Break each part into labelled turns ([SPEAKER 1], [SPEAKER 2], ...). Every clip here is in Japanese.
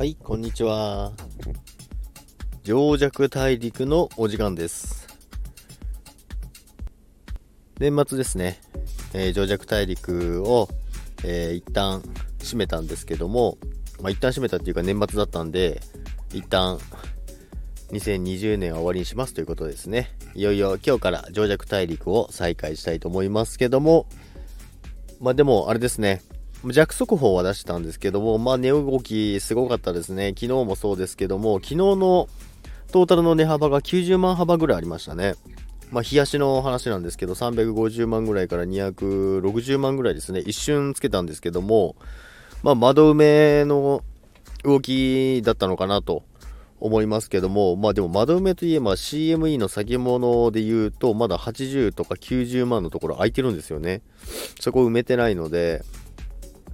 [SPEAKER 1] はい、こんにちは。情弱大陸のお時間です。年末ですね、えー、情弱大陸を、えー一旦閉めたんですけども、まあ、一旦閉めたっていうか年末だったんで、一旦2020年は終わりにしますということですね。いよいよ今日から情弱大陸を再開したいと思いますけども、まあでもあれですね、弱速報は出したんですけども、まあ値動きすごかったですね。昨日もそうですけども、昨日のトータルの値幅が90万幅ぐらいありましたね。まあ、冷やしの話なんですけど、350万ぐらいから260万ぐらいですね。一瞬つけたんですけども、まあ、窓埋めの動きだったのかなと思いますけども、まあでも窓埋めといえば CME の先物で言うと、まだ80とか90万のところ空いてるんですよね。そこ埋めてないので、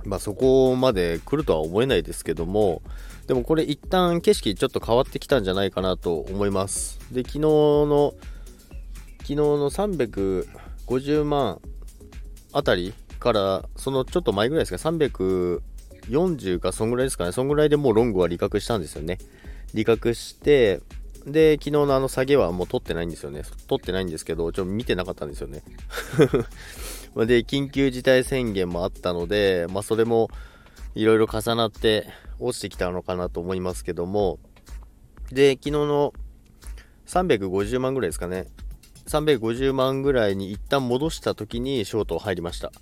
[SPEAKER 1] まあそこまで来るとは思えないですけども、でもこれ一旦景色ちょっと変わってきたんじゃないかなと思います。で、昨日の、昨日の350万あたりから、そのちょっと前ぐらいですか、340か、そんぐらいですかね、そんぐらいでもうロングは利確したんですよね。利確して、で、昨日のあの下げはもう取ってないんですよね。取ってないんですけど、ちょっと見てなかったんですよね。で、緊急事態宣言もあったので、まあそれもいろいろ重なって落ちてきたのかなと思いますけども、で、昨日の350万ぐらいですかね。350万ぐらいに一旦戻した時にショート入りました。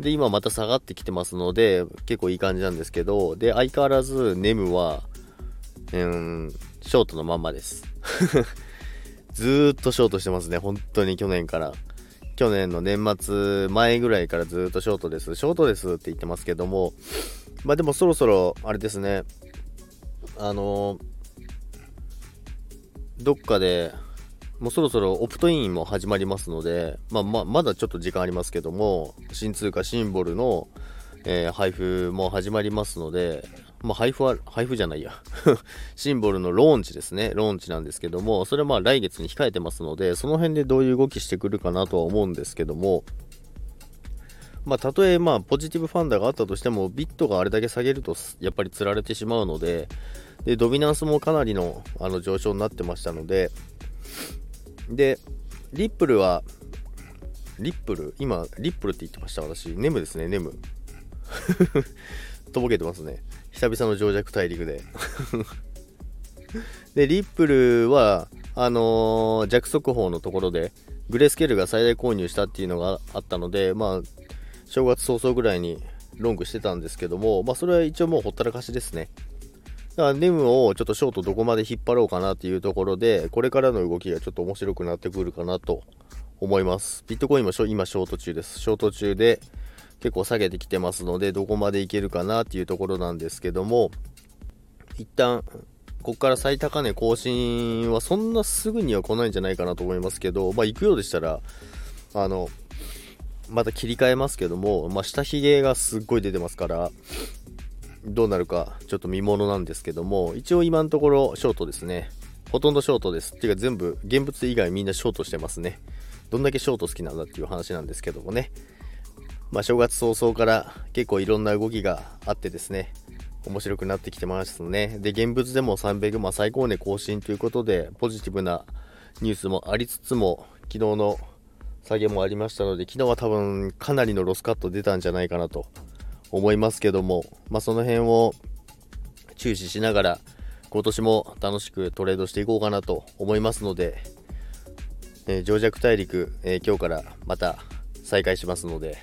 [SPEAKER 1] で、今また下がってきてますので、結構いい感じなんですけど、で、相変わらずネムは、うん、ショートのまんまです。ずーっとショートしてますね、本当に去年から。去年の年末前ぐらいからずっとショートです、ショートですって言ってますけども、まあでもそろそろ、あれですね、あのどっかで、もうそろそろオプトインも始まりますので、まあ、ままだちょっと時間ありますけども、新通貨シンボルの、えー配布も始まりますので、まあ、配布は、配布じゃないや。シンボルのローンチですね。ローンチなんですけども、それはまあ来月に控えてますので、その辺でどういう動きしてくるかなとは思うんですけども、まあ、たとえまあポジティブファンダがあったとしても、ビットがあれだけ下げると、やっぱり釣られてしまうので、で、ドミナンスもかなりのあの上昇になってましたので、で、リップルは、リップル？今、リップルって言ってました、私。ネムですね、ネム。とぼけてますね。久々の情弱大陸で。で、リップルは、あのー弱速報のところで、グレースケールが最大購入したっていうのがあったので、まあ、正月早々ぐらいにロングしてたんですけども、まあ、それは一応もうほったらかしですね。だからネムをちょっとショートどこまで引っ張ろうかなっていうところで、これからの動きがちょっと面白くなってくるかなと思います。ビットコインも今ショート中です。ショート中で結構下げてきてますので、どこまでいけるかなっていうところなんですけども、一旦、ここから最高値更新はそんなすぐには来ないんじゃないかなと思いますけど、まあ行くようでしたら、あの、また切り替えますけども、まあ下髭がすっごい出てますから、どうなるかちょっと見ものなんですけども、一応今のところショートですね。ほとんどショートです。っていうか全部、現物以外みんなショートしてますね。どんだけショート好きなんだっていう話なんですけどもね。まあ正月早々から結構いろんな動きがあってですね、面白くなってきてますね。で、現物でも300万最高値更新ということで、ポジティブなニュースもありつつも、昨日の下げもありましたので、昨日は多分かなりのロスカット出たんじゃないかなと思いますけども、まあ、その辺を注視しながら、今年も楽しくトレードしていこうかなと思いますので、えー、情弱大陸、えー今日からまた再開しますので、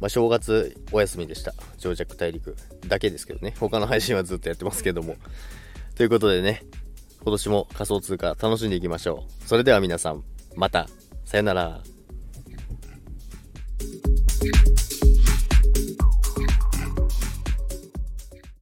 [SPEAKER 1] まあ、正月お休みでした。情弱大陸だけですけどね。他の配信はずっとやってますけども。ということでね、今年も仮想通貨楽しんでいきましょう。それでは皆さん、また。さよなら。